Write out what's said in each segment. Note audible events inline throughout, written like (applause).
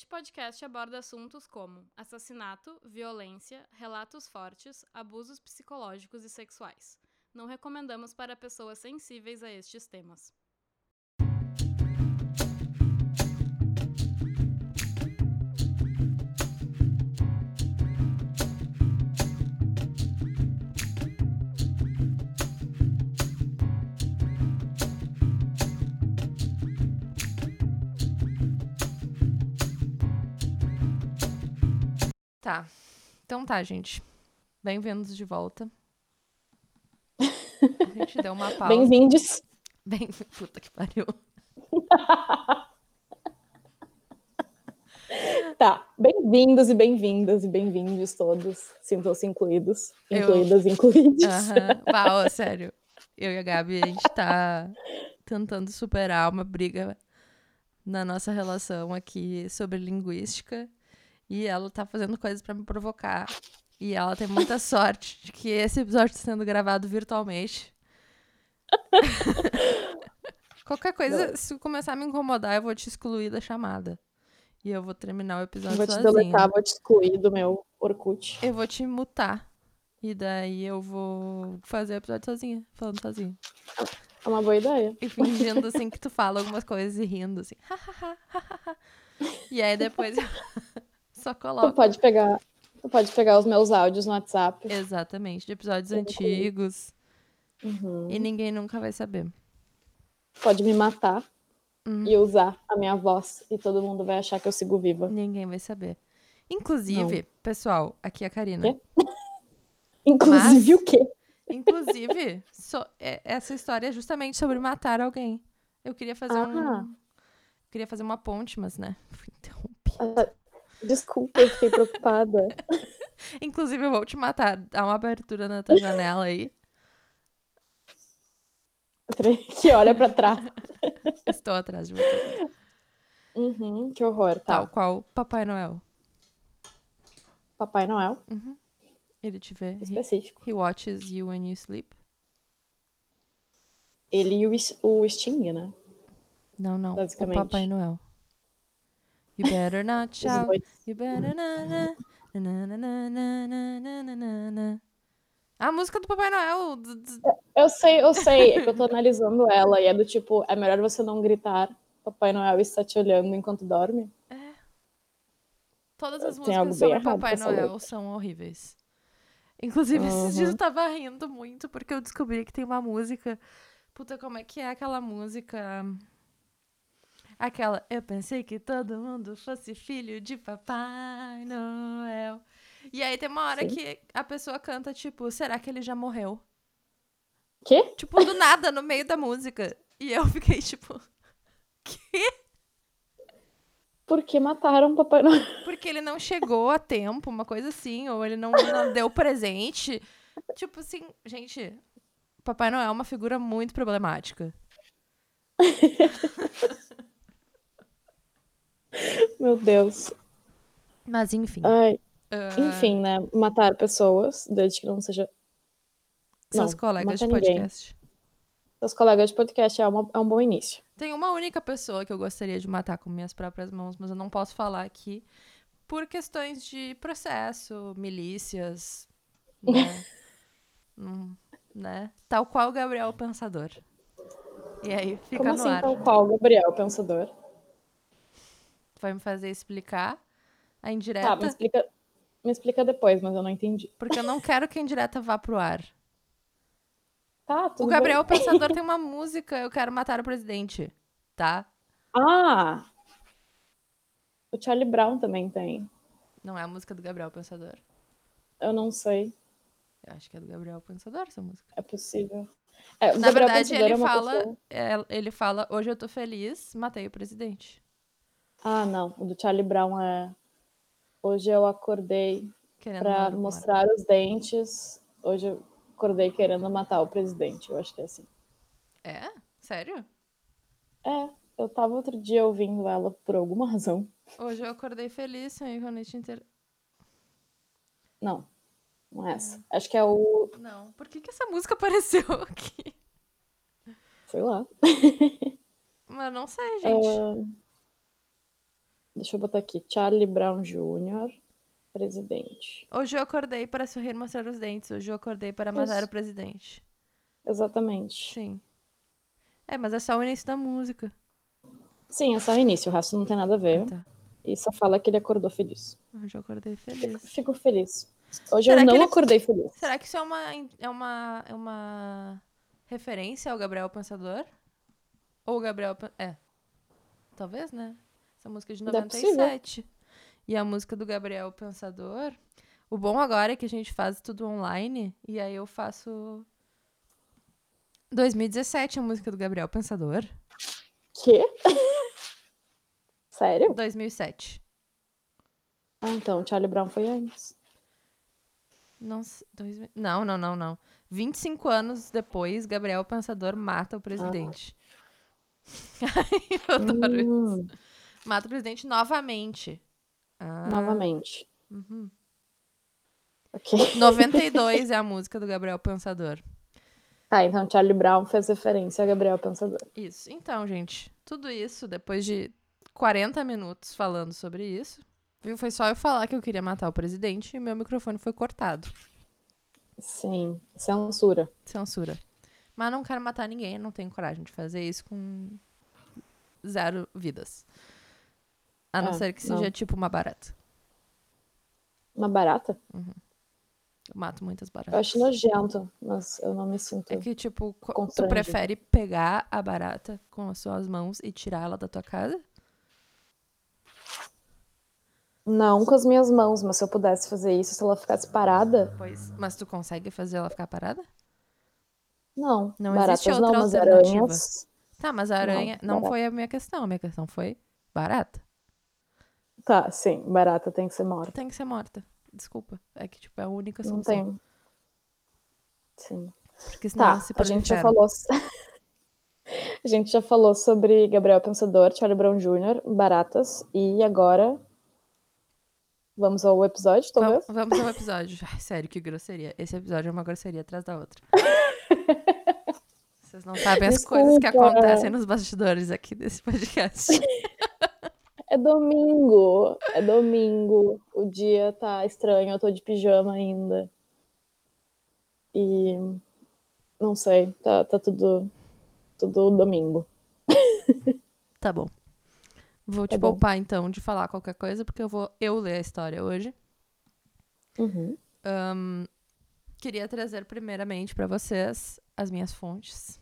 Este podcast aborda assuntos como assassinato, violência, relatos fortes, abusos psicológicos e sexuais. Não recomendamos para pessoas sensíveis a estes temas. Tá. Então tá, gente. Bem-vindos de volta. A gente deu uma pausa. Bem-vindos. Bem... (laughs) Puta que pariu. Tá, bem-vindos e bem-vindas e bem-vindos todos. Sintam-se incluídos, Eu- incluídas, incluídos. Aham. Bah, ó, sério. Eu e a Gabi, a gente tá tentando superar uma briga na nossa relação aqui sobre linguística. E ela tá fazendo coisas pra me provocar. E ela tem muita (laughs) sorte de que esse episódio tá sendo gravado virtualmente. (laughs) Qualquer coisa, se começar a me incomodar, eu vou te excluir da chamada. E eu vou terminar o episódio Vou te sozinha. deletar, vou te excluir do meu Orkut. Eu vou te mutar. E daí eu vou fazer o episódio sozinha, falando sozinha. É uma boa ideia. E fingindo assim que tu fala algumas coisas e rindo assim. e aí depois eu (laughs) só Tu coloco. pode pegar, tu pode pegar os meus áudios no WhatsApp. Exatamente, de episódios antigos. Uhum. E ninguém nunca vai saber. Pode me matar Hum. e usar a minha voz e todo mundo vai achar que eu sigo viva. Ninguém vai saber. Inclusive, pessoal, aqui é a Karina. (laughs) Inclusive Mas- o quê? Inclusive, so- é- essa história é justamente sobre matar alguém. Eu queria fazer Ah. um. Queria fazer uma ponte, mas né, fui interrompida. Desculpa, eu fiquei preocupada. (laughs) Inclusive, eu vou te matar. Dá uma abertura na tua janela aí. que olha pra trás. (laughs) Estou atrás de você. Uhum, que horror, tá. Tal qual Papai Noel. Papai Noel, Ele te vê. He, específico. he watches you when you sleep. Ele e o, o Sting, né? Não, não. Basicamente. O Papai Noel. You better not shout. You better. A música do Papai Noel. Eu sei, eu sei. É que eu tô analisando ela e é do tipo, é melhor você não gritar. Papai Noel está te olhando enquanto dorme. É. Todas as Tem músicas sobre Papai Noel são horríveis. Inclusive, uhum. esses dias eu tava rindo muito porque eu descobri que tem uma música. Puta, como é que é aquela música? Aquela. Eu pensei que todo mundo fosse filho de Papai Noel. E aí tem uma hora Sim. que a pessoa canta, tipo, será que ele já morreu? Quê? Tipo, do nada, no meio da música. E eu fiquei, tipo. Que? Por que mataram Papai Noel? Porque ele não chegou a tempo, uma coisa assim, ou ele não, não deu presente. Tipo assim, gente, Papai Noel é uma figura muito problemática. (laughs) (laughs) Meu Deus. Mas enfim. Ai, ah, enfim, né? Matar pessoas, desde que não seja seus não, colegas de ninguém. podcast. seus colegas de podcast é, uma- é um bom início. Tem uma única pessoa que eu gostaria de matar com minhas próprias mãos, mas eu não posso falar aqui por questões de processo, milícias, né? (laughs) Hum, né? Tal qual o Gabriel Pensador. E aí, fica Como no assim, ar. tal qual, Gabriel, pensador? Vai me fazer explicar a indireta, Tá, me explica, me explica depois, mas eu não entendi. porque eu não quero que a indireta vá pro ar. Tá, tudo O bem. Gabriel Pensador (laughs) tem uma música, Eu Quero Matar o Presidente, tá? Ah! O Charlie Brown também tem. Não é a música do Gabriel Pensador. Eu não sei. Eu acho que é do Gabriel Pensador essa música. É possível. É, Na Gabriel verdade, Pensador ele é fala, pessoa- é, ele fala, hoje eu tô feliz, matei o presidente. Ah, não. O do Charlie Brown é. Hoje eu acordei matar. mostrar os dentes. Hoje eu acordei querendo matar o presidente. Eu acho que é assim. É? Sério? É, eu tava outro dia ouvindo ela por alguma razão. Hoje eu acordei feliz, sonhei com a noite inteira. Não, não é essa. Acho que é o. Não, por que que essa música (laughs) apareceu aqui? Sei lá. Mas não sei, (laughs) gente. Ah, Deixa eu botar aqui. Charlie Brown Jr., presidente. Hoje eu acordei para sorrir e mostrar os dentes. Hoje eu acordei para matar Isso. o presidente. Exatamente. Sim. É, mas é só o início da música. Sim, é só o início, o resto não tem nada a ver. Tá. E só fala que ele acordou feliz. Hoje eu acordei feliz. fico feliz. Hoje Será eu não ele- acordei feliz. Será que isso é uma, é uma, é uma referência ao Gabriel Pensador? Ou o Gabriel... É. Talvez, né? Essa música é de Não é possível. 97. E a música do Gabriel Pensador... O bom agora é que a gente faz tudo online. E aí eu faço... 2017, a música do Gabriel Pensador. Quê? (laughs) Sério? 2007. Ah, então, Charlie Brown foi antes. Não, dois mil- não, não, não, não. 25 anos depois, Gabriel Pensador mata o presidente. (laughs) Ai, eu adoro isso. Hum, Mata o presidente novamente. Ah, novamente. uhum. Ok. 92 é a (laughs) música do Gabriel Pensador. Tá, então Charlie Brown fez referência a Gabriel Pensador. Isso. Então, gente, tudo isso, depois de 40 minutos falando sobre isso, viu? Foi só eu falar que eu queria matar o presidente e meu microfone foi cortado. Sim, censura. Censura. Mas não quero matar ninguém, não tenho coragem de fazer isso com zero vidas. A não É, ser que não. seja tipo uma barata. Uma barata? Eu mato muitas Eu baratas. acho nojento, mas eu não me sinto. É que, tipo, tu prefere pegar a barata com as suas mãos e tirar ela da tua casa? Não com as minhas mãos, mas se eu pudesse fazer isso, se ela ficasse parada, Pois. Mas tu consegue fazer ela ficar parada? não. Não Baratas existe outra não, alternativa. aranhas. Tá, mas a aranha não, barata. foi a minha questão. A minha questão foi barata. Tá, sim, barata tem que ser morta. Tem que ser morta. Desculpa. É que, tipo, é a única Não solução. tem. Sim. Porque senão Tá, ela se a gente já falou. (laughs) a gente já falou sobre Gabriel Pensador, Charlie Brown Jr., baratas, e agora vamos ao episódio, talvez? Vamos, vamos ao episódio. (laughs) Ai, sério, que grosseria. Esse episódio é uma grosseria atrás da outra. (laughs) Vocês não sabem as coisas que acontecem nos bastidores aqui desse podcast. É domingo, é domingo. O dia tá estranho, eu tô de pijama ainda. E não sei, tá, tá tudo, tudo domingo. Tá bom. Vou te Tá bom. poupar, então, de falar qualquer coisa, porque eu vou eu ler a história hoje. Uhum. Ahn, queria trazer primeiramente pra vocês as minhas fontes,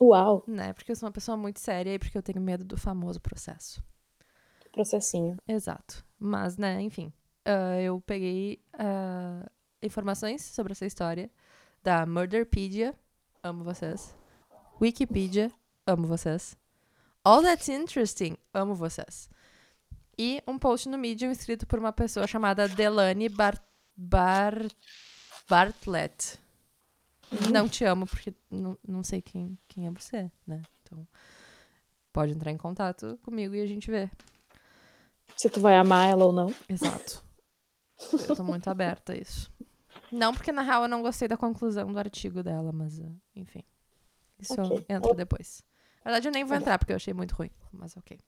Uau, né? Porque eu sou uma pessoa muito séria e porque eu tenho medo do famoso processo. Processinho. Exato. Mas, né, enfim. ah, eu peguei ah, informações sobre essa história da Murderpedia, amo vocês. Wikipedia, amo vocês. All That's Interesting, amo vocês. E um post no Medium escrito por uma pessoa chamada Delane Bar Bar Bartlett. Não te amo porque não, não sei quem, quem é você, né? Então, pode entrar em contato comigo e a gente vê. Se tu vai amar ela ou não. Exato. Eu tô muito aberta a isso. Não, porque na real eu não gostei da conclusão do artigo dela, mas uh, enfim. Isso Ok. entra depois. Na verdade, eu nem vou entrar porque eu achei muito ruim, mas ok.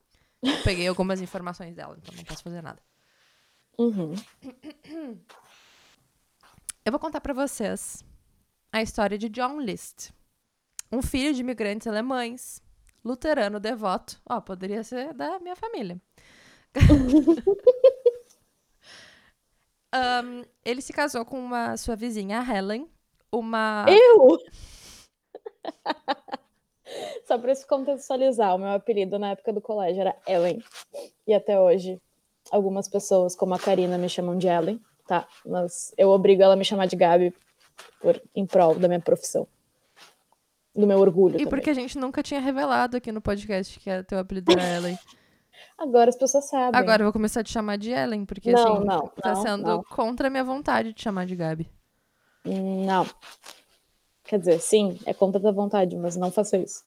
Eu peguei algumas informações dela, então não posso fazer nada. Uhum. Eu vou contar pra vocês a história de John List, um filho de imigrantes alemães, luterano devoto. Ó, poderia ser da minha família. (laughs) Ahn, ele se casou com uma sua vizinha, a Helen, uma Eu? (laughs) Só pra se contextualizar, o meu apelido na época do colégio era Ellen. E até hoje, algumas pessoas, como a Karina, me chamam de Ellen, tá? Mas eu obrigo ela a me chamar de Gabi por, em prol da minha profissão. Do meu orgulho e também. porque a gente nunca tinha revelado aqui no podcast que teu apelido era Ellen. Agora as pessoas sabem. Agora eu vou começar a te chamar de Ellen, porque Não, assim, não, tá não, sendo não. contra a minha vontade de chamar de Gabi. Não. Quer dizer, sim, é contra da vontade, mas não faça isso.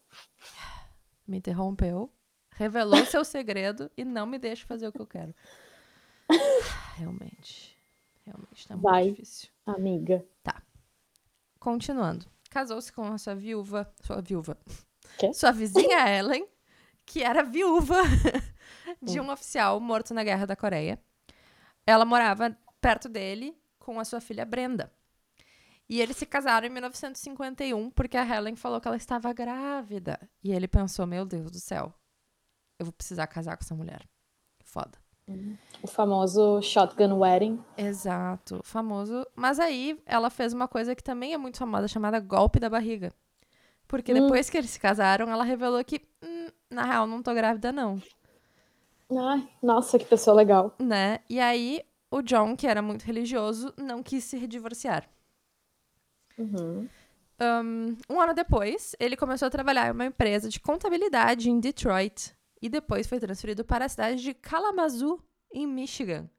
me interrompeu, revelou seu segredo e não me deixa fazer o que eu quero. (laughs) Realmente. Realmente tá muito Vai. difícil. Amiga. Continuando. Casou-se com a sua viúva. Sua viúva. Quê? Sua vizinha Ellen, que era viúva (laughs) de um oficial morto na Guerra da Coreia. Ela morava perto dele com a sua filha Brenda. E eles se casaram em 1951 porque a Helen falou que ela estava grávida. E ele pensou: meu Deus do céu, eu vou precisar casar com essa mulher. Foda. O famoso shotgun wedding. Exato, famoso. Mas aí ela fez uma coisa que também é muito famosa, chamada golpe da barriga. Porque Hum. depois que eles se casaram, ela revelou que, "Hum, na real, não tô grávida, não. Ai, nossa, que pessoa legal. Né? E aí, o John, que era muito religioso, não quis se divorciar. Uhum. Um, um ano depois, ele começou a trabalhar em uma empresa de contabilidade em Detroit. E depois foi transferido para a cidade de Kalamazoo, em Michigan.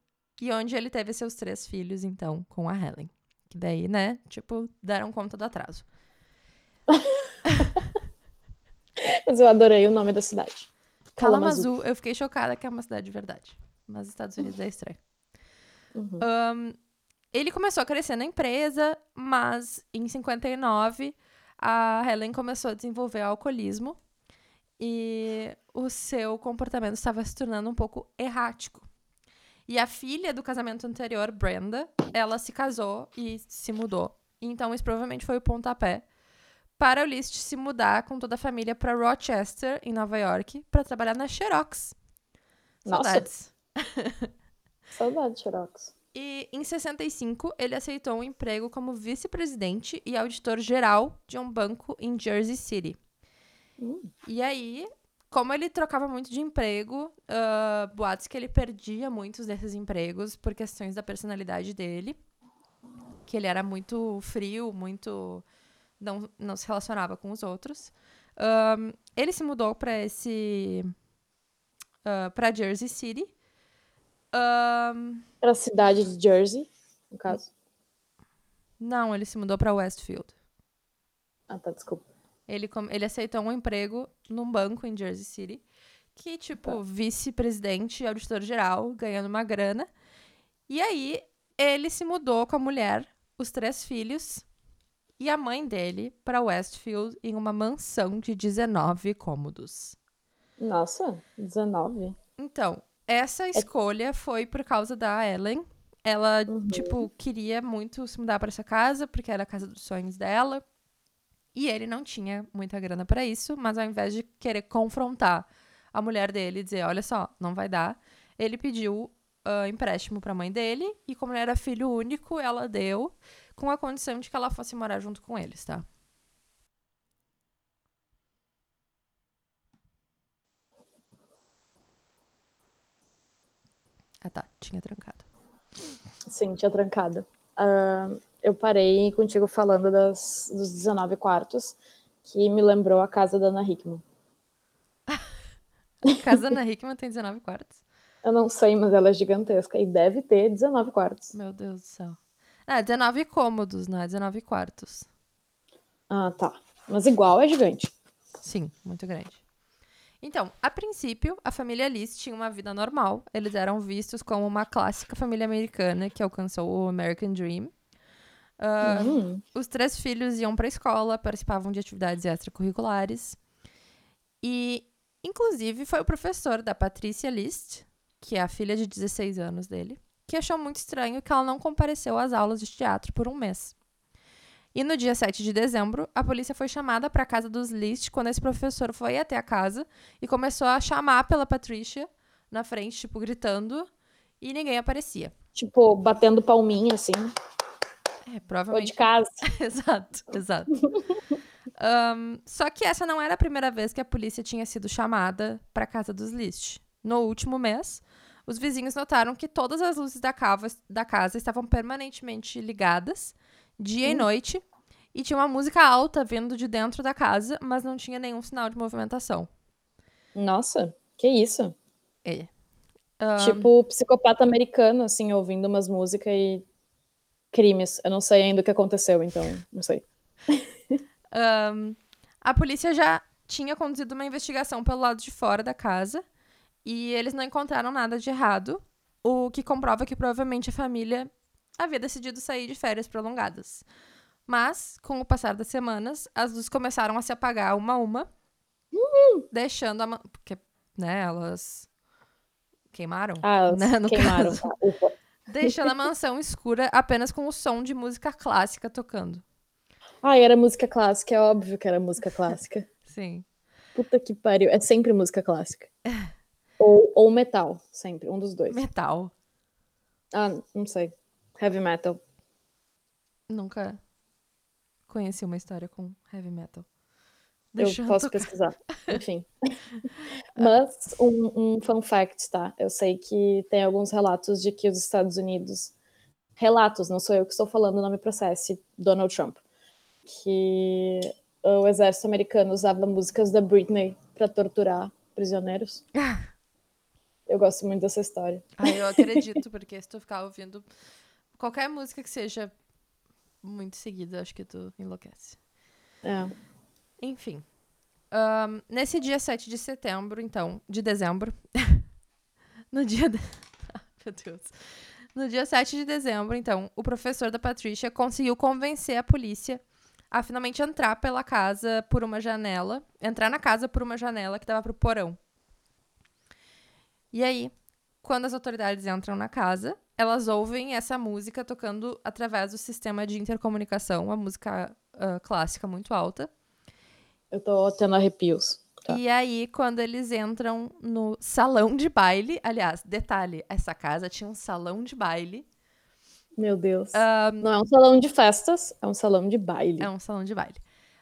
E onde ele teve seus três filhos, então, com a Helen. Que daí, né, tipo, deram conta do atraso. (laughs) Mas eu adorei o nome da cidade. Kalamazoo. Kalamazoo, eu fiquei chocada que é uma cidade de verdade. Mas os Estados Unidos é estranho. Uhum. Um, ele começou a crescer na empresa, mas em 59 a Helen começou a desenvolver alcoolismo e o seu comportamento estava se tornando um pouco errático. E a filha do casamento anterior, Brenda, ela se casou e se mudou. Então, isso provavelmente foi o pontapé para o List se mudar com toda a família para Rochester, em Nova York, para trabalhar na Xerox. Saudades. (laughs) Saudade, Xerox. E em 65, ele aceitou um emprego como vice-presidente e auditor-geral de um banco em Jersey City. Hum. E aí, como ele trocava muito de emprego, ah, boatos que ele perdia muitos desses empregos por questões da personalidade dele. Que ele era muito frio, muito. Não, não se relacionava com os outros. Ahn, ele se mudou para esse. para Jersey City. Ahn, Era a cidade de Jersey, no caso. não, ele se mudou para Westfield. Ah, tá, desculpa. Ele, ele aceitou um emprego num banco em Jersey City, que, tipo, Tá. vice-presidente e auditor-geral, ganhando uma grana. E aí, ele se mudou com a mulher, os três filhos e a mãe dele para Westfield em uma mansão de 19 cômodos. Nossa, 19. Então, essa escolha foi por causa da Ellen. Ela, Uhum. tipo, queria muito se mudar para essa casa, porque era a casa dos sonhos dela. E ele não tinha muita grana para isso, mas ao invés de querer confrontar a mulher dele e dizer, olha só, não vai dar, ele pediu ah, empréstimo para a mãe dele e como ele era filho único, ela deu com a condição de que ela fosse morar junto com eles, tá? Ah, tá, tinha trancado. Sim, tinha trancado. Ah, eu parei contigo falando das, dos 19 quartos, que me lembrou a casa da Ana Hickman. (laughs) A casa da Ana Hickman tem 19 quartos. Eu não sei, mas ela é gigantesca e deve ter 19 quartos. Meu Deus do céu. Ah, 19 cômodos, não é 19 quartos. Ah, tá. Mas igual é gigante. Sim, muito grande. Então, a princípio, a família Liz tinha uma vida normal. Eles eram vistos como uma clássica família americana que alcançou o American Dream. Ah, Hum, Os três filhos iam para a escola, participavam de atividades extracurriculares. E, inclusive, foi o professor da Patrícia List, que é a filha de 16 anos dele, que achou muito estranho que ela não compareceu às aulas de teatro por um mês. E no dia 7 de dezembro, a polícia foi chamada para a casa dos List quando esse professor foi até a casa e começou a chamar pela Patricia na frente, tipo, gritando, e ninguém aparecia. tipo, batendo palminha, assim. É, Ou provavelmente de casa. (laughs) exato, exato. Ahn, só que essa não era a primeira vez que a polícia tinha sido chamada para a casa dos List. No último mês, os vizinhos notaram que todas as luzes da, cava- da casa estavam permanentemente ligadas, dia e noite, e tinha uma música alta vindo de dentro da casa, mas não tinha nenhum sinal de movimentação. Nossa, que isso? Ahn, Tipo, psicopata americano, assim, ouvindo umas músicas e crimes. Eu não sei ainda o que aconteceu, então, não sei. (laughs) Ahn, a polícia já tinha conduzido uma investigação pelo lado de fora da casa e eles não encontraram nada de errado, o que comprova que provavelmente a família havia decidido sair de férias prolongadas. Mas, com o passar das semanas, as luzes começaram a se apagar uma a uma Deixando a. Porque, né, elas queimaram. Ah, Né, no queimaram. caso. (laughs) Deixando a mansão escura apenas com o som de música clássica tocando. Ai, era música clássica, é óbvio que era música clássica. (laughs) Sim. Puta que pariu. É sempre música clássica. (laughs) Ou, ou metal, sempre, um dos dois. Metal. Ah, não sei. Heavy metal. Nunca conheci uma história com heavy metal. Eu Deixando posso tocar. pesquisar. (laughs) Enfim. Mas um, um fun fact, tá? Eu sei que tem alguns relatos de que os Estados Unidos. Relatos, não sou eu que estou falando, não me processe, Donald Trump. Que o exército americano usava músicas da Britney para torturar prisioneiros. (laughs) Eu gosto muito dessa história. Ah, eu acredito, (laughs) porque se tu ficar ouvindo qualquer música que seja muito seguida, acho que tu enlouquece. É. Enfim. Ahn, nesse dia 7 de setembro, então, de dezembro. (laughs) no dia. De... (laughs) Ah, Meu Deus. No dia 7 de dezembro, então, o professor da Patrícia conseguiu convencer a polícia a finalmente entrar pela casa por uma janela. Entrar na casa por uma janela que dava pro porão. E aí, quando as autoridades entram na casa, elas ouvem essa música tocando através do sistema de intercomunicação, uma música ah, clássica muito alta. Eu tô tendo arrepios. Tá. E aí, quando eles entram no salão de baile, aliás, detalhe, essa casa tinha um salão de baile. Meu Deus. Não é um salão de festas, é um salão de baile. É um salão de baile.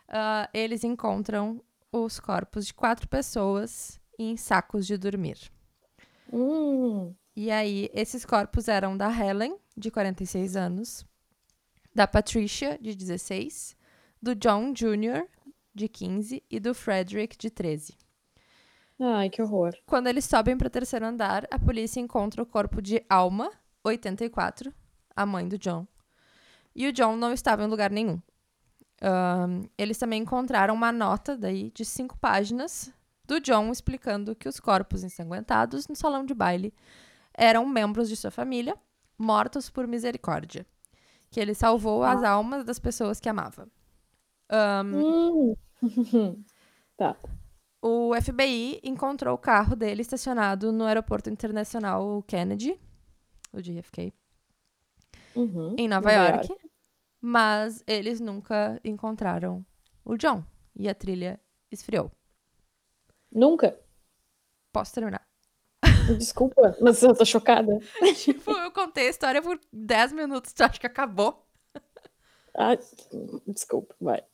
Ah, eles encontram os corpos de quatro pessoas em sacos de dormir. Hum, E aí, esses corpos eram da Helen, de 46 anos, da Patricia, de 16, do John Jr., de 15, e do Frederick, de 13. Ai, que horror. Quando eles sobem para o terceiro andar, a polícia encontra o corpo de Alma, 84, a mãe do John. E o John não estava em lugar nenhum. Ahn, eles também encontraram uma nota daí de cinco páginas do John explicando que os corpos ensanguentados no salão de baile eram membros de sua família, mortos por misericórdia. Que ele salvou as almas das pessoas que amava. Hum. (laughs) tá. O FBI encontrou o carro dele estacionado no Aeroporto Internacional Kennedy, o JFK, Uhum. em Nova, York, mas eles nunca encontraram o John e a trilha esfriou. Nunca. Posso terminar? Desculpa, mas eu tô chocada. (laughs) tipo, eu contei a história por 10 minutos, tu acha que acabou? Ai, desculpa, vai.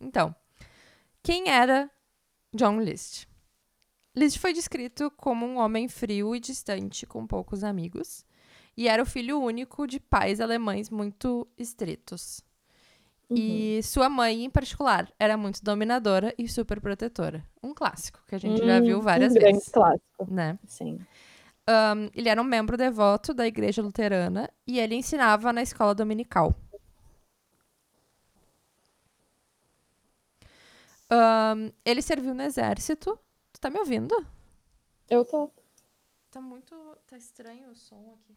Então, quem era John List? List foi descrito como um homem frio e distante, com poucos amigos, e era o filho único de pais alemães muito estritos. E sua mãe, em particular, era muito dominadora e super protetora. Um clássico que a gente já Hum, viu várias um grande vezes, clássico. né? Sim. Ahn, ele era um membro devoto da igreja luterana e ele ensinava na escola dominical. Ahn, ele serviu no exército. Tu tá me ouvindo? Eu tô. Tá muito. Tá estranho o som aqui.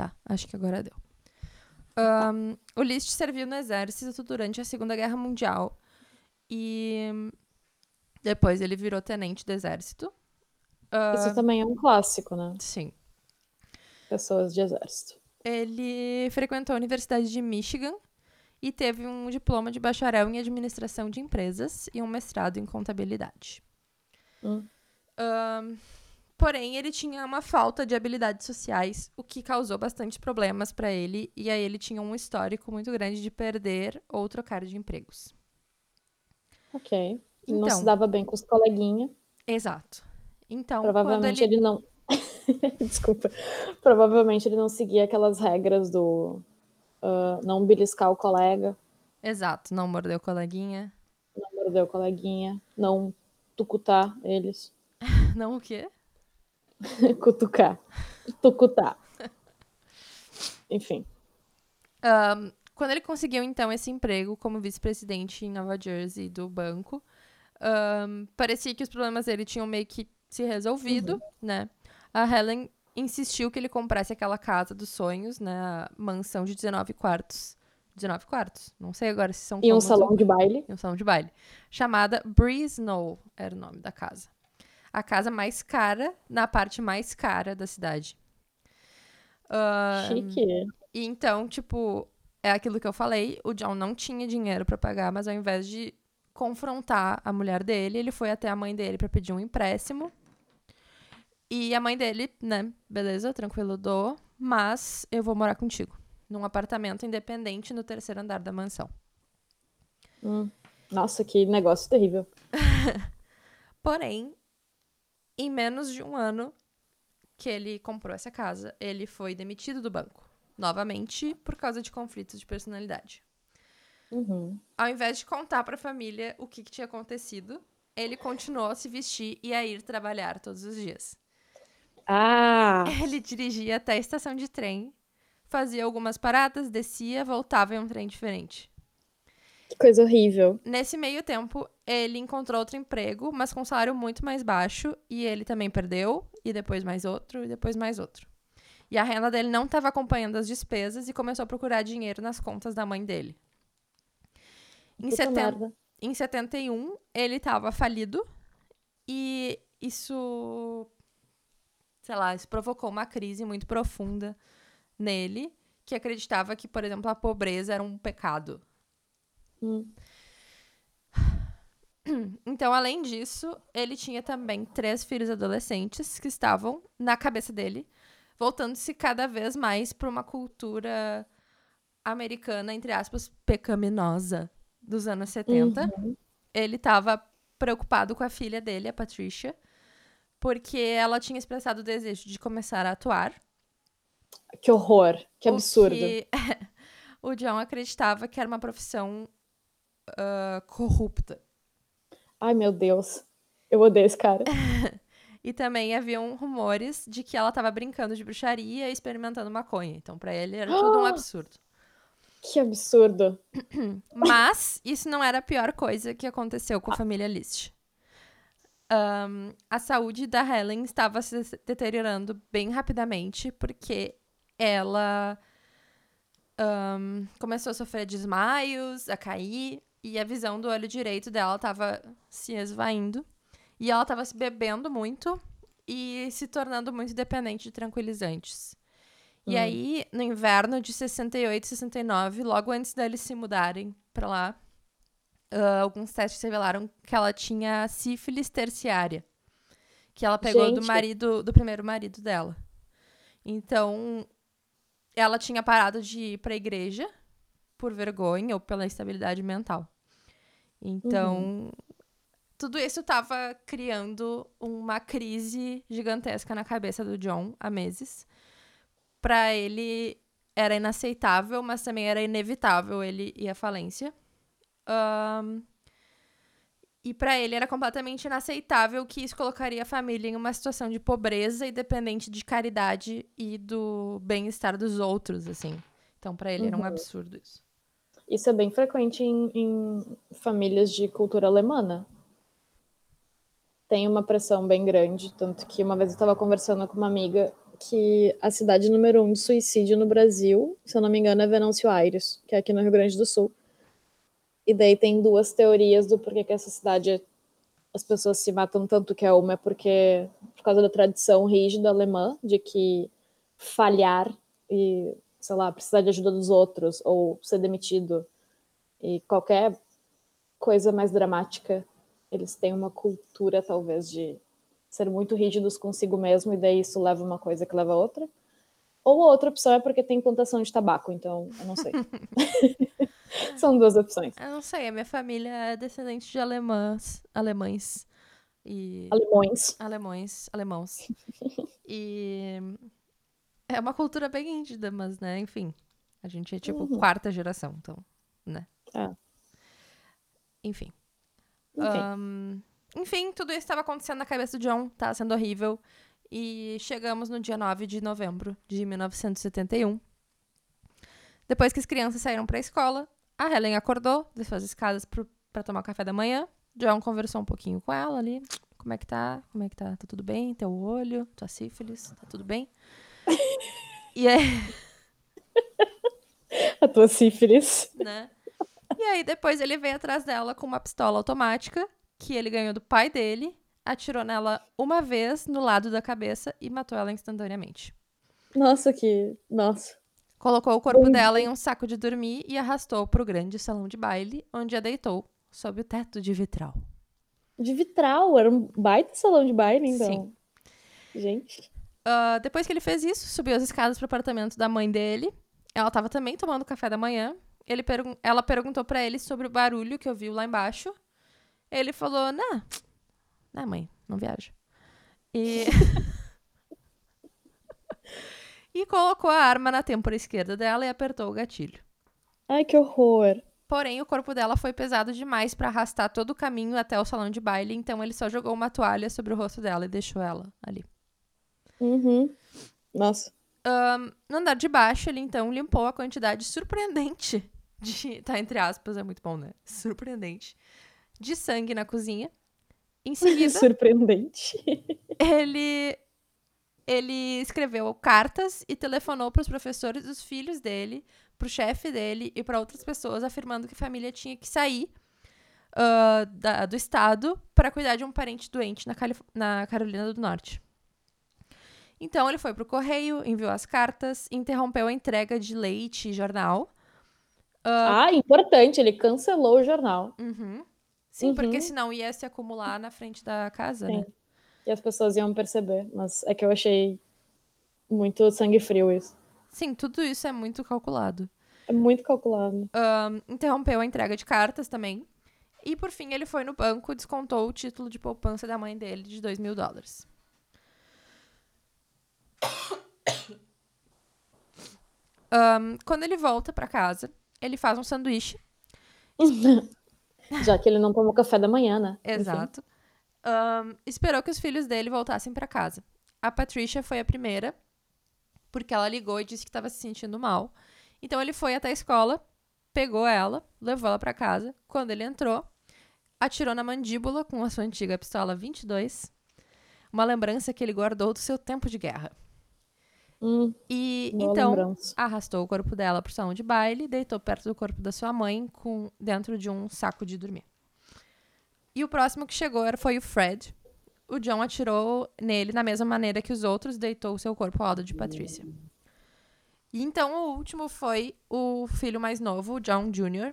Tá, acho que agora deu. Ahn, o List serviu no exército durante a Segunda Guerra Mundial e depois ele virou tenente do exército. Ah, Isso também é um clássico, né? sim. Pessoas de exército. Ele frequentou a Universidade de Michigan e teve um diploma de bacharel em administração de empresas e um mestrado em contabilidade. Hum. Ahn, porém, ele tinha uma falta de habilidades sociais, o que causou bastante problemas para ele, e aí ele tinha um histórico muito grande de perder ou trocar de empregos. Ok. Não Então. se dava bem com os coleguinhas. Exato. Então, Provavelmente ele... ele... não. (laughs) Desculpa. Provavelmente ele não seguia aquelas regras do ah, não beliscar o colega, Exato, não mordeu o coleguinha. não morder o coleguinha, não tucutar eles. (laughs) Não o quê? (laughs) Cutucar. Tucutar. Enfim. Ahn, quando ele conseguiu, então, esse emprego como vice-presidente em Nova Jersey do banco, Ahn, parecia que os problemas dele tinham meio que se resolvido, né? A Helen insistiu que ele comprasse aquela casa dos sonhos, né? A mansão de 19 quartos. 19 quartos. Não sei agora se são E um cômodos ou- salão de baile. e um salão de baile. Chamada Breeze Knoll era o nome da casa. A casa mais cara, na parte mais cara da cidade. Ahn, Chique. e então, tipo, é aquilo que eu falei, o John não tinha dinheiro pra pagar, mas ao invés de confrontar a mulher dele, ele foi até a mãe dele pra pedir um empréstimo. E a mãe dele, né, beleza, tranquilo, dou, mas eu vou morar contigo, num apartamento independente no terceiro andar da mansão. Hum. Nossa, que negócio terrível. (laughs) Porém, em menos de um ano que ele comprou essa casa, ele foi demitido do banco. Novamente, por causa de conflitos de personalidade. Uhum. Ao invés de contar pra família o que, que tinha acontecido, ele continuou a se vestir e a ir trabalhar todos os dias. Ah, Ele dirigia até a estação de trem, fazia algumas paradas, descia, voltava em um trem diferente. que coisa horrível. Nesse meio tempo, ele encontrou outro emprego, mas com um salário muito mais baixo, e ele também perdeu, e depois mais outro, e depois mais outro. E a renda dele não estava acompanhando as despesas e começou a procurar dinheiro nas contas da mãe dele. Em, Puta 70, merda. em 71, ele estava falido, e isso, sei lá, isso provocou uma crise muito profunda nele, que acreditava que, por exemplo, a pobreza era um pecado. Hum. (clears throat) Então, além disso, ele tinha também três filhos adolescentes que estavam na cabeça dele, voltando-se cada vez mais para uma cultura americana, entre aspas, pecaminosa dos anos 70. Uhum. Ele estava preocupado com a filha dele, a Patricia, porque ela tinha expressado o desejo de começar a atuar. Que horror. Que o absurdo. que (laughs) o John acreditava que era uma profissão ah, corrupta. Ai, meu Deus. Eu odeio esse cara. (laughs) E também haviam rumores de que ela estava brincando de bruxaria e experimentando maconha. Então, pra ele era tudo um (gasps) absurdo. Que absurdo. (clears throat) Mas isso não era a pior coisa que aconteceu com a família List. Ahn, a saúde da Helen estava se deteriorando bem rapidamente porque ela ahn, começou a sofrer desmaios, a cair, e a visão do olho direito dela estava se esvaindo. E ela estava se bebendo muito e se tornando muito dependente de tranquilizantes. E Hum. aí, no inverno de 68 e 69, logo antes deles se mudarem pra lá, ah, alguns testes revelaram que ela tinha sífilis terciária. Que ela pegou do Gente. marido, do primeiro marido dela. Então, ela tinha parado de ir pra igreja por vergonha ou pela instabilidade mental. Então, tudo isso estava criando uma crise gigantesca na cabeça do John há meses. Pra ele era inaceitável, mas também era inevitável ele ir à falência. Ahn, e pra ele era completamente inaceitável que isso colocaria a família em uma situação de pobreza e dependente de caridade e do bem-estar dos outros, assim. Então, pra ele era um Uhum. absurdo isso. Isso é bem frequente em, em famílias de cultura alemã. Tem uma pressão bem grande, tanto que uma vez eu estava conversando com uma amiga que a cidade número um de suicídio no Brasil, se eu não me engano, é Venâncio Aires, que é aqui no Rio Grande do Sul. E daí tem duas teorias do porquê que essa cidade as pessoas se matam tanto, que é uma é porque por causa da tradição rígida alemã de que falhar e, sei lá, precisar de ajuda dos outros ou ser demitido e qualquer coisa mais dramática, eles têm uma cultura talvez de ser muito rígidos consigo mesmo e daí isso leva uma coisa que leva a outra. Ou a outra opção é porque tem plantação de tabaco, então eu não sei. (laughs) (laughs) São duas opções. Eu não sei, a minha família é descendente de alemãs, alemães e Alemões. alemães, alemãos. (laughs) e é uma cultura bem rígida, mas né, enfim, a gente é tipo Uhum. quarta geração, então, né? É. Enfim. Enfim. Ahn, enfim, tudo isso estava acontecendo na cabeça do John, tá sendo horrível. E chegamos no dia 9 de novembro de 1971. Depois que as crianças saíram pra escola, a Helen acordou, desceu as escadas pra tomar o café da manhã. John conversou um pouquinho com ela ali. Como é que tá? Como é que tá? Tá tudo bem? Teu olho? Tua sífilis? Tá tudo bem? E aí, A tua sífilis. né? E aí depois ele veio atrás dela com uma pistola automática que ele ganhou do pai dele, atirou nela uma vez no lado da cabeça e matou ela instantaneamente. Nossa, que. Nossa. Colocou o corpo Bom dela em um saco de dormir e arrastou para o grande salão de baile, onde a deitou sob o teto de vitral. De vitral, era um baita salão de baile, então. Sim. Gente. Ah, depois que ele fez isso, subiu as escadas para o apartamento da mãe dele. Ela estava também tomando café da manhã. Ele pergun- ela perguntou para ele sobre o barulho que ouviu lá embaixo. Ele falou: Não, não, mãe, não viaja. E. (laughs) e colocou a arma na têmpora esquerda dela e apertou o gatilho. Ai, que horror. Porém, o corpo dela foi pesado demais para arrastar todo o caminho até o salão de baile, então ele só jogou uma toalha sobre o rosto dela e deixou ela ali. Uhum. Nossa. Ahn, no andar de baixo, ele então limpou a quantidade surpreendente (laughs) de. Tá entre aspas, é muito bom, né? Surpreendente. De sangue na cozinha. Em seguida, (laughs) Surpreendente. (laughs) ele. Ele escreveu cartas e telefonou para os professores dos filhos dele, para o chefe dele e para outras pessoas, afirmando que a família tinha que sair ah, da- do estado para cuidar de um parente doente na, Calif- na Carolina do Norte. Então ele foi pro correio, enviou as cartas, interrompeu a entrega de leite e jornal. Ah, importante, ele cancelou o jornal. Uhum. Sim, porque Uhum. senão ia se acumular na frente da casa, Sim. né? E as pessoas iam perceber. Mas é que eu achei muito sangue frio isso. Sim, tudo isso é muito calculado. É muito calculado. Ahn, interrompeu a entrega de cartas também. E por fim ele foi no banco e descontou o título de poupança da mãe dele de 2 mil dólares. Ahn, quando ele volta pra casa, ele faz um sanduíche (laughs) Já que ele não tomou café da manhã, né? Exato. Ahn, esperou que os filhos dele voltassem pra casa. A Patricia foi a primeira, porque ela ligou e disse que estava se sentindo mal. Então ele foi até a escola, pegou ela, levou ela pra casa. Quando ele entrou, atirou na mandíbula com a sua antiga pistola 22, uma lembrança que ele guardou do seu tempo de guerra. Hum, E então lembrança. arrastou o corpo dela pro salão de baile, deitou perto do corpo da sua mãe com dentro de um saco de dormir. E o próximo que chegou era- foi o Fred. O John atirou nele da mesma maneira que os outros, deitou o seu corpo ao lado de Patrícia. E então o último foi o filho mais novo, o John Jr.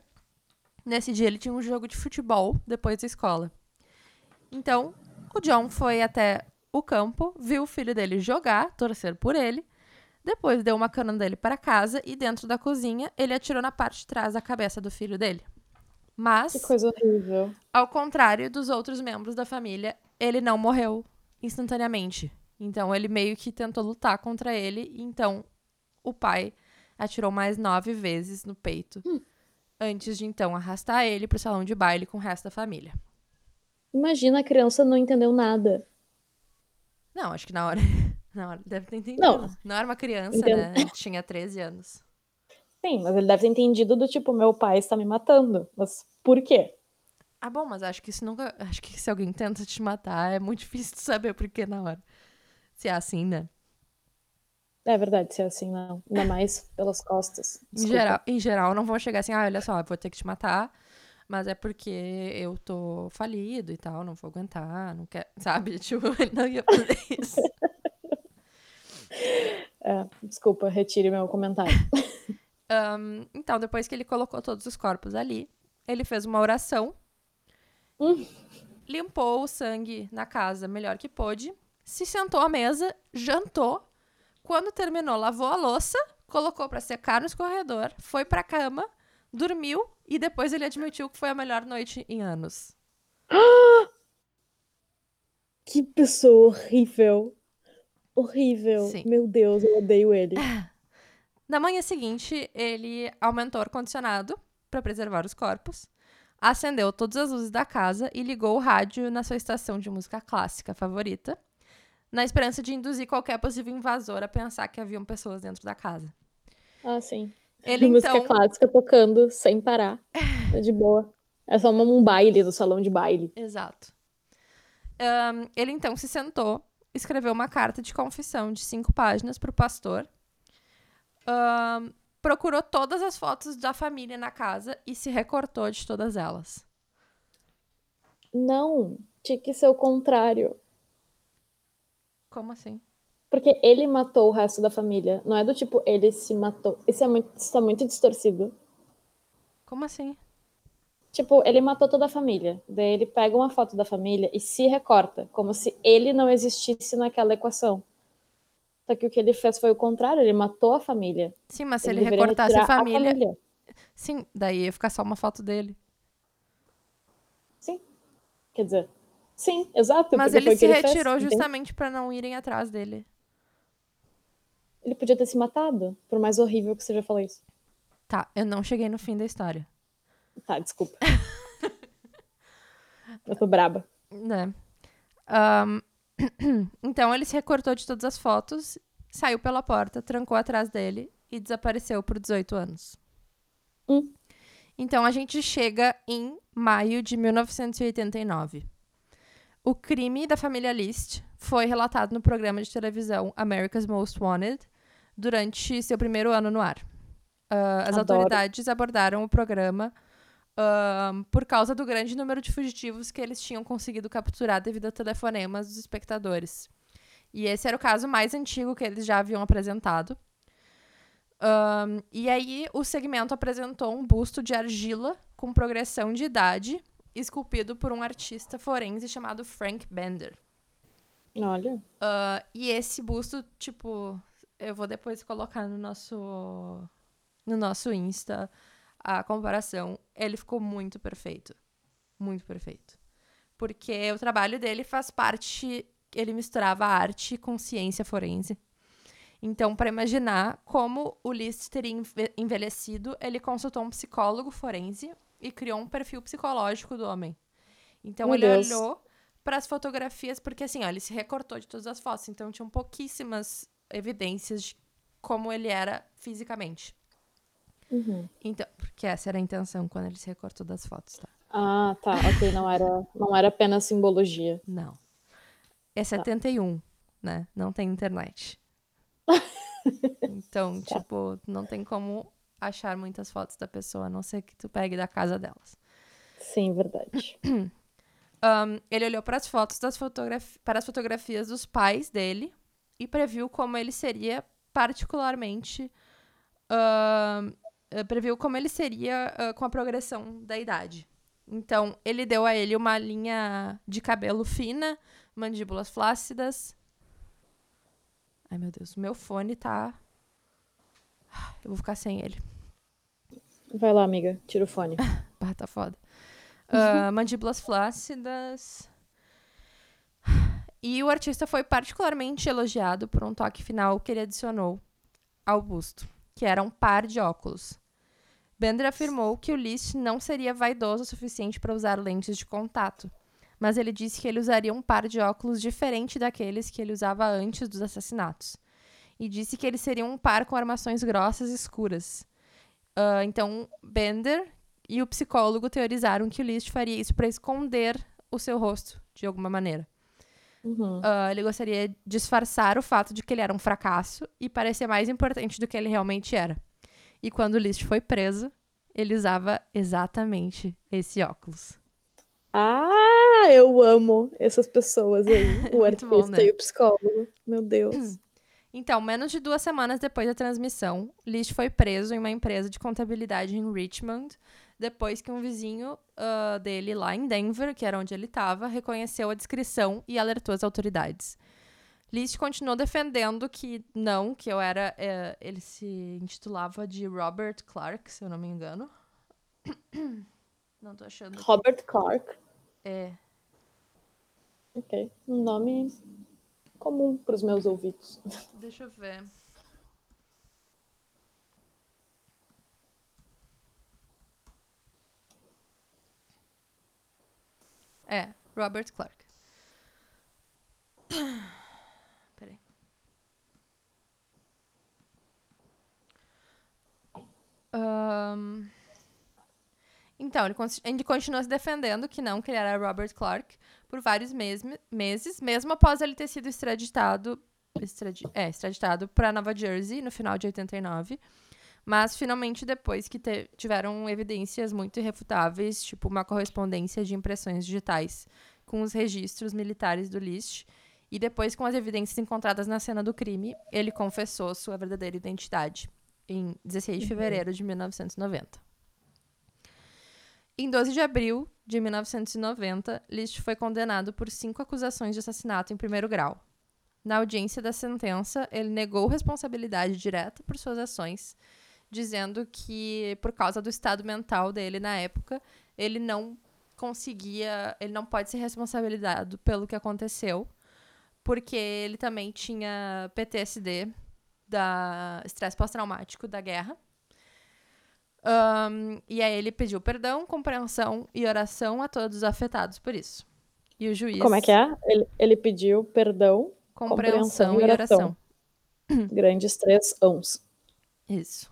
Nesse dia ele tinha um jogo de futebol depois da escola. Então, o John foi até o campo, viu o filho dele jogar, torcer por ele, depois deu uma cana dele para casa e dentro da cozinha ele atirou na parte de trás da cabeça do filho dele. Mas, Que coisa horrível. ao contrário dos outros membros da família, ele não morreu instantaneamente. Então ele meio que tentou lutar contra ele. e Então o pai atirou mais nove vezes no peito. Antes de então arrastar ele pro salão de baile com o resto da família. Imagina a criança não entendeu nada. Não, acho que na hora. Na hora deve ter entendido. Não. Não era uma criança, Entendo. né? Tinha 13 anos. Sim, mas ele deve ter entendido do tipo, meu pai está me matando. Mas por quê? Ah, bom, mas acho que isso nunca. Acho que se alguém tenta te matar, é muito (laughs) difícil de saber por que na hora. Se é assim, né? É verdade, se é assim, não. Ainda mais pelas costas. Em geral, em geral, não vão chegar assim, ah, olha só, vou ter que te matar, mas é porque eu tô falido e tal, não vou aguentar, não quero. (laughs) Sabe? Tipo, ele não ia fazer isso. É, desculpa, retire meu comentário. (laughs) Ahn, então, depois que ele colocou todos os corpos ali, ele fez uma oração, Hum. limpou o sangue na casa melhor que pôde, se sentou à mesa, jantou. Quando terminou, lavou a louça, colocou pra secar no escorredor, foi pra cama, dormiu e depois ele admitiu que foi a melhor noite em anos. (gasps) Que pessoa horrível. Horrível. Sim. Meu Deus, eu odeio ele. (laughs) Na manhã seguinte, ele aumentou o ar-condicionado para preservar os corpos, acendeu todas as luzes da casa e ligou o rádio na sua estação de música clássica favorita, na esperança de induzir qualquer possível invasor a pensar que haviam pessoas dentro da casa. Ah, sim. Ele Música então, clássica tocando sem parar. (laughs) É de boa. É só um baile do salão de baile. Exato. Ahn, ele então se sentou, escreveu uma carta de confissão de cinco páginas para o pastor, ahn, procurou todas as fotos da família na casa e se recortou de todas elas. Não, tinha que ser o contrário. Como assim? Porque ele matou o resto da família. Não é do tipo, ele se matou. Isso é muito, isso é muito distorcido. Como assim? Tipo, ele matou toda a família. Daí ele pega uma foto da família e se recorta, como se ele não existisse naquela equação. Só que o que ele fez foi o contrário, ele matou a família. Sim, mas se ele, deveria recortasse a retirar família, Sim, daí ia ficar só uma foto dele. Sim. Quer dizer, sim, exato. Mas ele se fez, retirou entende? justamente pra não irem atrás dele. Ele podia ter se matado, por mais horrível que seja falar isso. Tá, eu não cheguei no fim da história. Tá, desculpa. Eu tô braba. Né? Ahn, (clears throat) então ele se recortou de todas as fotos, saiu pela porta, trancou atrás dele e desapareceu por 18 anos. Hum. Então a gente chega em maio de 1989. O crime da família List foi relatado no programa de televisão America's Most Wanted durante seu primeiro ano no ar. Ah, as Adoro. autoridades abordaram o programa ahn, por causa do grande número de fugitivos que eles tinham conseguido capturar devido a telefonemas dos espectadores. E esse era o caso mais antigo que eles já haviam apresentado. Ahn, e aí, o segmento apresentou um busto de argila com progressão de idade, esculpido por um artista forense chamado Frank Bender. Olha. Ah, e esse busto, tipo, eu vou depois colocar no nosso no nosso Insta a comparação. Ele ficou muito perfeito. Muito perfeito. Porque o trabalho dele faz parte, ele misturava arte com ciência forense. Então, para imaginar como o Liszt teria enve- envelhecido, ele consultou um psicólogo forense e criou um perfil psicológico do homem. Então, Meu ele Deus. olhou para as fotografias, porque assim, ó, ele se recortou de todas as fotos, então tinham pouquíssimas evidências de como ele era fisicamente. Uhum. Então, porque essa era a intenção quando ele se recortou das fotos, tá? Ah, tá. Ok, não era, não era apenas simbologia. Não. É 71, né? Não tem internet. (laughs) Então, Tá. tipo, não tem como achar muitas fotos da pessoa, a não ser que tu pegue da casa delas. Sim, verdade. (clears throat) Ahn, ele olhou para as fotos das fotograf para as fotografias dos pais dele e previu como ele seria particularmente ahn, eh, previu como ele seria ah, com a progressão da idade. Então, ele deu a ele uma linha de cabelo fina, mandíbulas flácidas. Ai, meu Deus, o meu fone tá. Eu vou ficar sem ele. Vai lá, amiga. Tira o fone. (laughs) Bah, tá foda. Ah, (laughs) mandíbulas flácidas. E o artista foi particularmente elogiado por um toque final que ele adicionou ao busto, que era um par de óculos. Bender afirmou que o Liszt não seria vaidoso o suficiente para usar lentes de contato, mas ele disse que ele usaria um par de óculos diferente daqueles que ele usava antes dos assassinatos. E disse que ele seria um par com armações grossas e escuras. Ah, então, Bender e o psicólogo teorizaram que o Liszt faria isso para esconder o seu rosto, de alguma maneira. Uhum. Ah, ele gostaria de disfarçar o fato de que ele era um fracasso e parecer mais importante do que ele realmente era. E quando o Liszt foi preso, ele usava exatamente esse óculos. Ah, eu amo essas pessoas aí. (laughs) O Muito bom, artista né? e o psicólogo. Meu Deus. (clears throat) Então, menos de duas semanas depois da transmissão, Liszt foi preso em uma empresa de contabilidade em Richmond, depois que um vizinho ah, dele lá em Denver, que era onde ele estava, reconheceu a descrição e alertou as autoridades. Liszt continuou defendendo que não, que eu era. eh, ele se intitulava de Robert Clark, se eu não me engano. (coughs) Não tô achando. Robert Clark. É, Ok. Um nome comum para os meus ouvidos. deixa eu ver. É, Robert Clark. (coughs) Peraí. Ahn, Então, ele, ele continuou se defendendo que não, que ele era Robert Clark, por vários mes meses, mesmo após ele ter sido extraditado, extradi é, extraditado para Nova Jersey no final de 89. Mas, finalmente, depois que tiveram evidências muito irrefutáveis, tipo uma correspondência de impressões digitais com os registros militares do List, e depois com as evidências encontradas na cena do crime, ele confessou sua verdadeira identidade, em 16 de uhum. fevereiro de 1990. Em 12 de abril de 1990, List foi condenado por cinco acusações de assassinato em primeiro grau. Na audiência da sentença, ele negou responsabilidade direta por suas ações, dizendo que, por causa do estado mental dele na época, ele não conseguia, ele não pode ser responsabilizado pelo que aconteceu, porque ele também tinha PTSD, da estresse pós-traumático da guerra. Um, e aí ele pediu perdão, compreensão e oração a todos os afetados por isso. E o juiz. Como é que é? Ele, ele pediu perdão, compreensão, compreensão e oração. Grandes três ãos. Isso.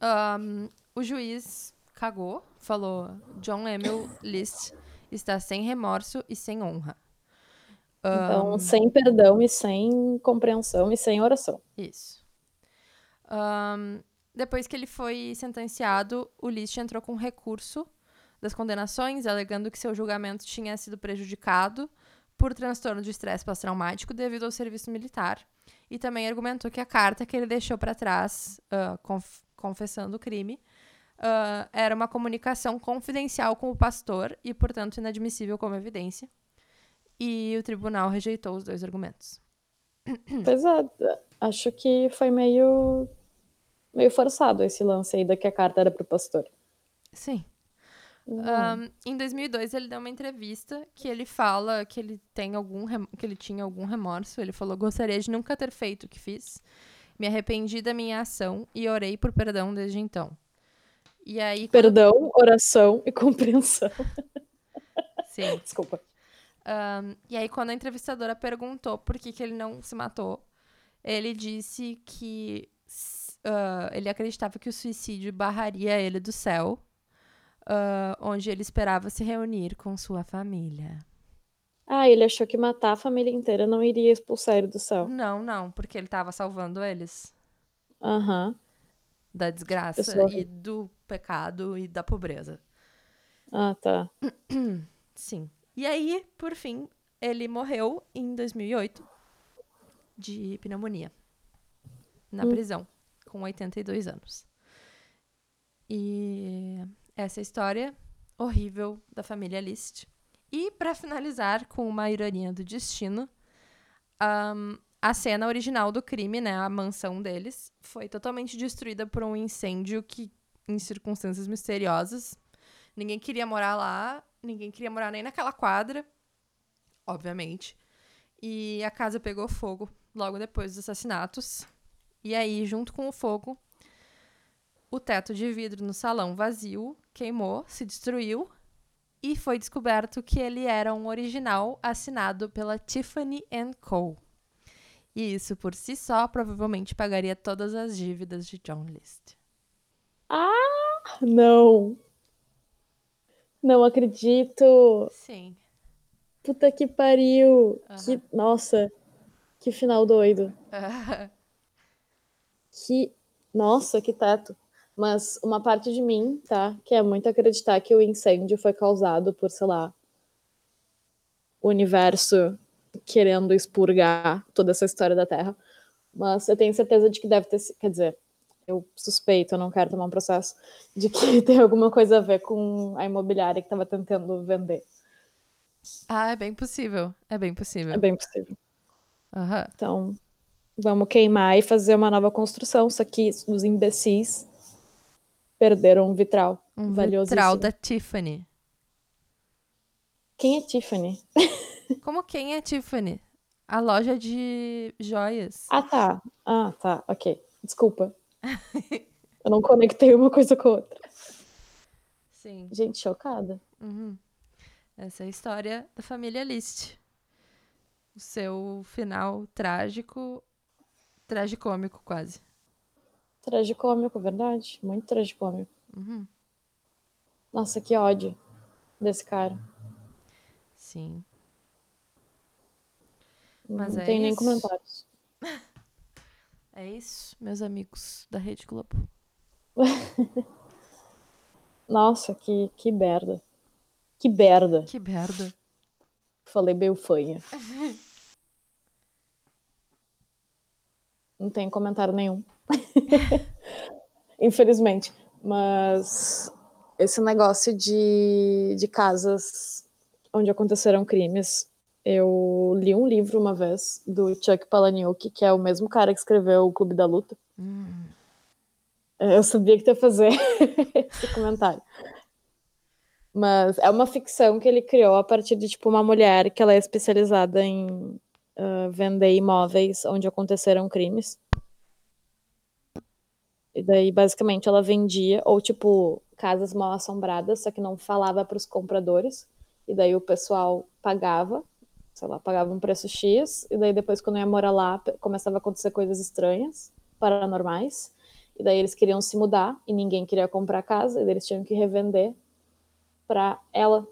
Um, o juiz cagou, falou: John Emil List está sem remorso e sem honra. Então, um, sem perdão e sem compreensão e sem oração. Isso. Um, depois que ele foi sentenciado, o List entrou com recurso das condenações, alegando que seu julgamento tinha sido prejudicado por transtorno de estresse pós-traumático devido ao serviço militar. E também argumentou que a carta que ele deixou para trás, uh, conf confessando o crime, uh, era uma comunicação confidencial com o pastor e, portanto, inadmissível como evidência. E o tribunal rejeitou os dois argumentos. Pois é, acho que foi meio meio forçado esse lance aí da que a carta era pro pastor. Sim. Um, em 2002 ele deu uma entrevista que ele fala que ele tem algum que ele tinha algum remorso. Ele falou: "Gostaria de nunca ter feito o que fiz. Me arrependi da minha ação e orei por perdão desde então." E aí Perdão, quando... oração e compreensão. (laughs) Sim. Desculpa. Um, e aí quando a entrevistadora perguntou por que que ele não se matou, ele disse que uh, ele acreditava que o suicídio barraria ele do céu, uh, onde ele esperava se reunir com sua família. Ah, ele achou que matar a família inteira não iria expulsar ele do céu. Não, não, porque ele estava salvando eles. Aham. Uhum. Da desgraça e do pecado e da pobreza. Ah, tá. (clears throat) Sim. E aí, por fim, ele morreu em 2008 de pneumonia na hum. prisão com 82 anos. E essa história horrível da família List. E para finalizar com uma ironia do destino, um, a cena original do crime, né, a mansão deles, foi totalmente destruída por um incêndio que, em circunstâncias misteriosas, ninguém queria morar lá, ninguém queria morar nem naquela quadra, obviamente. E a casa pegou fogo logo depois dos assassinatos. E aí, junto com o fogo, o teto de vidro no salão vazio queimou, se destruiu e foi descoberto que ele era um original assinado pela Tiffany Co. E isso por si só provavelmente pagaria todas as dívidas de John List. Ah, não. Não acredito. Sim. Puta que pariu. Que, nossa, que final doido. que. Nossa, que teto. Mas uma parte de mim, tá? Que é muito acreditar que o incêndio foi causado por, sei lá, o universo querendo expurgar toda essa história da Terra. Mas eu tenho certeza de que deve ter sido. Quer dizer, eu suspeito, eu não quero tomar um processo, de que (laughs) tem alguma coisa a ver com a imobiliária que estava tentando vender. Ah, é bem possível. É bem possível. É bem possível. Uhum. Então, vamos queimar e fazer uma nova construção. Só que os imbecis perderam um vitral. Um vitral da Tiffany. Quem é Tiffany? (laughs) Como quem é Tiffany? A loja de joias. Ah, tá. Ah, tá. Ok. Desculpa. (laughs) Eu não conectei uma coisa com a outra. Sim. Gente, chocada. Uhum. Essa é a história da família List. O seu final trágico Tragicômico, quase. Tragicômico, verdade. Muito tragicômico. Uhum. Nossa, que ódio desse cara. Sim. Não Mas é tem nem isso. comentários. (laughs) É isso, meus amigos da Rede Globo. (laughs) Nossa, que, que merda. Que merda. Que merda. Falei meio fanha. (laughs) Não tem comentário nenhum. (laughs) Infelizmente. Mas esse negócio de, de casas onde aconteceram crimes. Eu li um livro uma vez do Chuck Palahniuk, que é o mesmo cara que escreveu o Clube da Luta. Hum. Eu sabia que ia fazer (laughs) esse comentário. Mas é uma ficção que ele criou a partir de tipo uma mulher que ela é especializada em ah, vender imóveis onde aconteceram crimes. E daí basicamente ela vendia ou tipo casas mal assombradas, só que não falava para os compradores. E daí o pessoal pagava, sei lá, pagava um preço X, e daí depois quando ia morar lá, começava a acontecer coisas estranhas, paranormais. E daí eles queriam se mudar e ninguém queria comprar a casa, e daí eles tinham que revender para ela.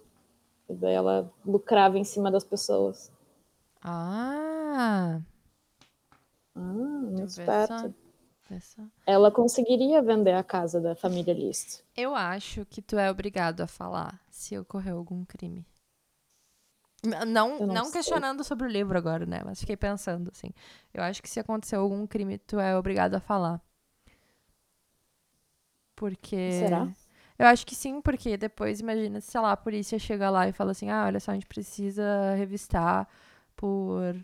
E daí ela lucrava em cima das pessoas. Ah, Ah, muito vê vê só. Ela conseguiria vender a casa da família List. Eu acho que tu é obrigado a falar se ocorreu algum crime. Não, não não, questionando sobre o livro agora, né? Mas fiquei pensando, assim. Eu acho que se aconteceu algum crime, tu é obrigado a falar. Porque. Será? Eu acho que sim, porque depois, imagina, sei lá, a polícia chega lá e fala assim: ah, olha só, a gente precisa revistar por.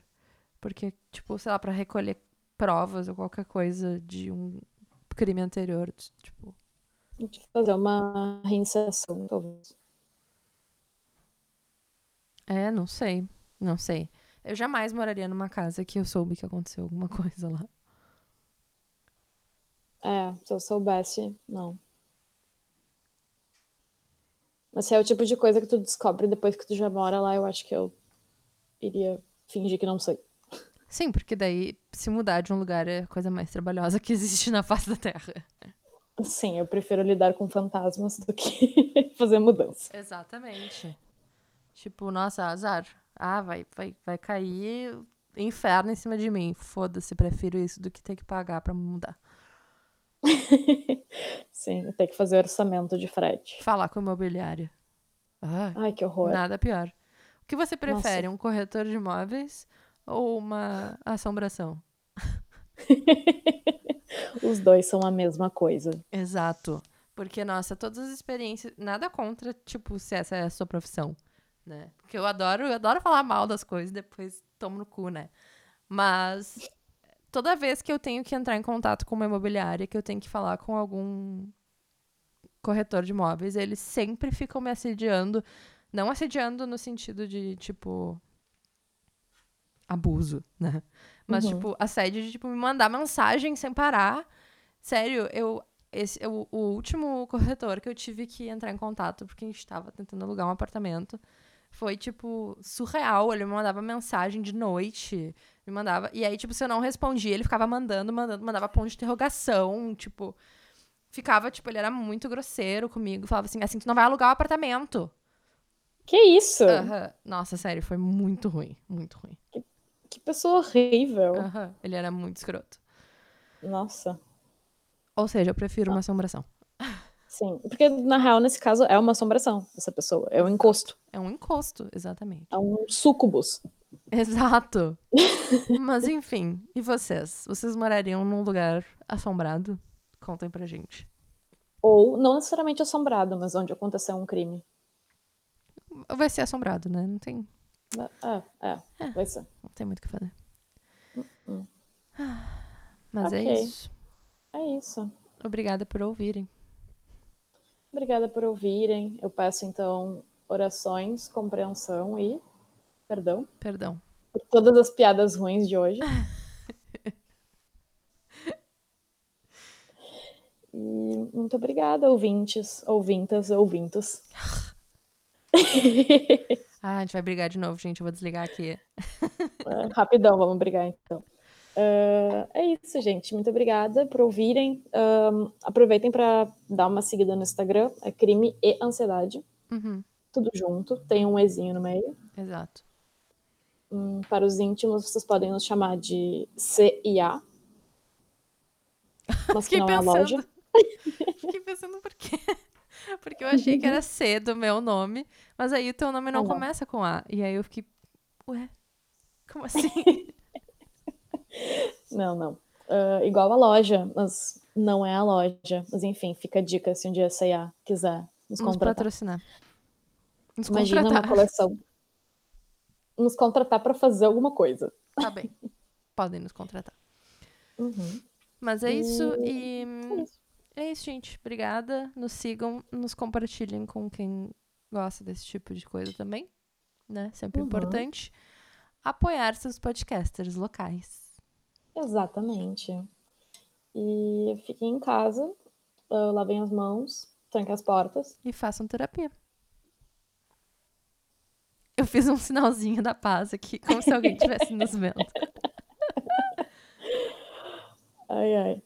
Porque, tipo, sei lá, pra recolher provas ou qualquer coisa de um crime anterior. Tipo. A gente fazer uma reinserção, talvez. É, não sei. Não sei. Eu jamais moraria numa casa que eu soube que aconteceu alguma (laughs) coisa lá. É, se eu soubesse, não. Mas se é o tipo de coisa que tu descobre depois que tu já mora lá, eu acho que eu iria fingir que não sei. Sim, porque daí se mudar de um lugar é a coisa mais trabalhosa que existe na face da Terra. Sim, eu prefiro lidar com fantasmas do que (laughs) fazer mudança. Exatamente. Tipo, nossa, azar. Ah, vai, vai, vai cair inferno em cima de mim. Foda-se, prefiro isso do que ter que pagar pra mudar. (laughs) Sim, ter que fazer orçamento de frete. Falar com a imobiliária. Ah, Ai, que horror. nada pior. O que você prefere, um corretor de imóveis ou uma assombração? (laughs) Os dois são a mesma coisa. Exato. Porque, nossa, todas as experiências. Nada contra, tipo, se essa é a sua profissão, né? Porque eu adoro, eu adoro falar mal das coisas e depois tomo no cu, né? Mas toda vez que eu tenho que entrar em contato com uma imobiliária, que eu tenho que falar com algum corretor de imóveis, eles sempre ficam me assediando. Não assediando no sentido de, tipo. Abuso, né? Mas, Uhum. tipo, assédio de, tipo, me mandar mensagem sem parar. Sério, eu. Esse, eu- o último corretor que eu tive que entrar em contato, porque a gente tava tentando alugar um apartamento, foi, tipo, surreal. Ele me mandava mensagem de noite, me mandava. E aí, tipo, se eu não respondia, ele ficava mandando, mandando, mandava ponto de interrogação, tipo. Ficava, tipo, ele era muito grosseiro comigo. Falava assim, assim, tu não vai alugar o apartamento. Que isso? Aham. Nossa, sério, foi muito ruim, muito ruim. Que pessoa horrível. Aham. Ele era muito escroto. Nossa. Ou seja, eu prefiro uma assombração. Sim. Porque, na real, nesse caso, é uma assombração, essa pessoa. É um encosto. É um encosto, exatamente. É um sucubus. (laughs) Exato. Mas enfim, e vocês? Vocês morariam num lugar assombrado? Contem pra gente. Ou, não necessariamente assombrado, mas onde aconteceu um crime. Vai ser assombrado, né? Não tem, É, é, vai ser. não tem muito o que fazer. Hum. Mas é Ok. isso. É isso. Obrigada por ouvirem. Obrigada por ouvirem. Eu peço, então, orações, compreensão e perdão Perdão. por todas as piadas ruins de hoje. (laughs) E muito obrigada, ouvintes, ouvintas, ouvintos. (laughs) Ah, a gente vai brigar de novo, gente. Eu vou desligar aqui. É, rapidão, vamos brigar então. Uh, é isso, gente. Muito obrigada por ouvirem. Um, aproveitem para dar uma seguida no Instagram. É crime e ansiedade. Uhum, Tudo junto. Tem um Ezinho no meio. exato. Hum, para os íntimos, vocês podem nos chamar de CIA. (laughs) Mas que não é a pensando. loja. (laughs) Fiquei pensando por quê? Porque eu achei que era C do meu nome, mas aí o teu nome não, Ah, começa com A. E aí eu fiquei, ué, como assim? (laughs) Não, não. Uh, igual a loja, mas não é a loja. Mas enfim, fica a dica se um dia a quiser nos Nos patrocinar. Nos Imagina contratar. uma coleção. Nos contratar para fazer alguma coisa. Tá bem. Podem nos contratar. Uhum. Mas é isso e É isso. É isso, gente. Obrigada. Nos sigam, nos compartilhem com quem gosta desse tipo de coisa também, né? Sempre Uhum. importante. Apoiar seus podcasters locais. Exatamente. E fiquem em casa, uh, lavem as mãos, tranquem as portas. E façam terapia. Eu fiz um sinalzinho da paz aqui, como se alguém (laughs) estivesse nos vendo. Ai, ai.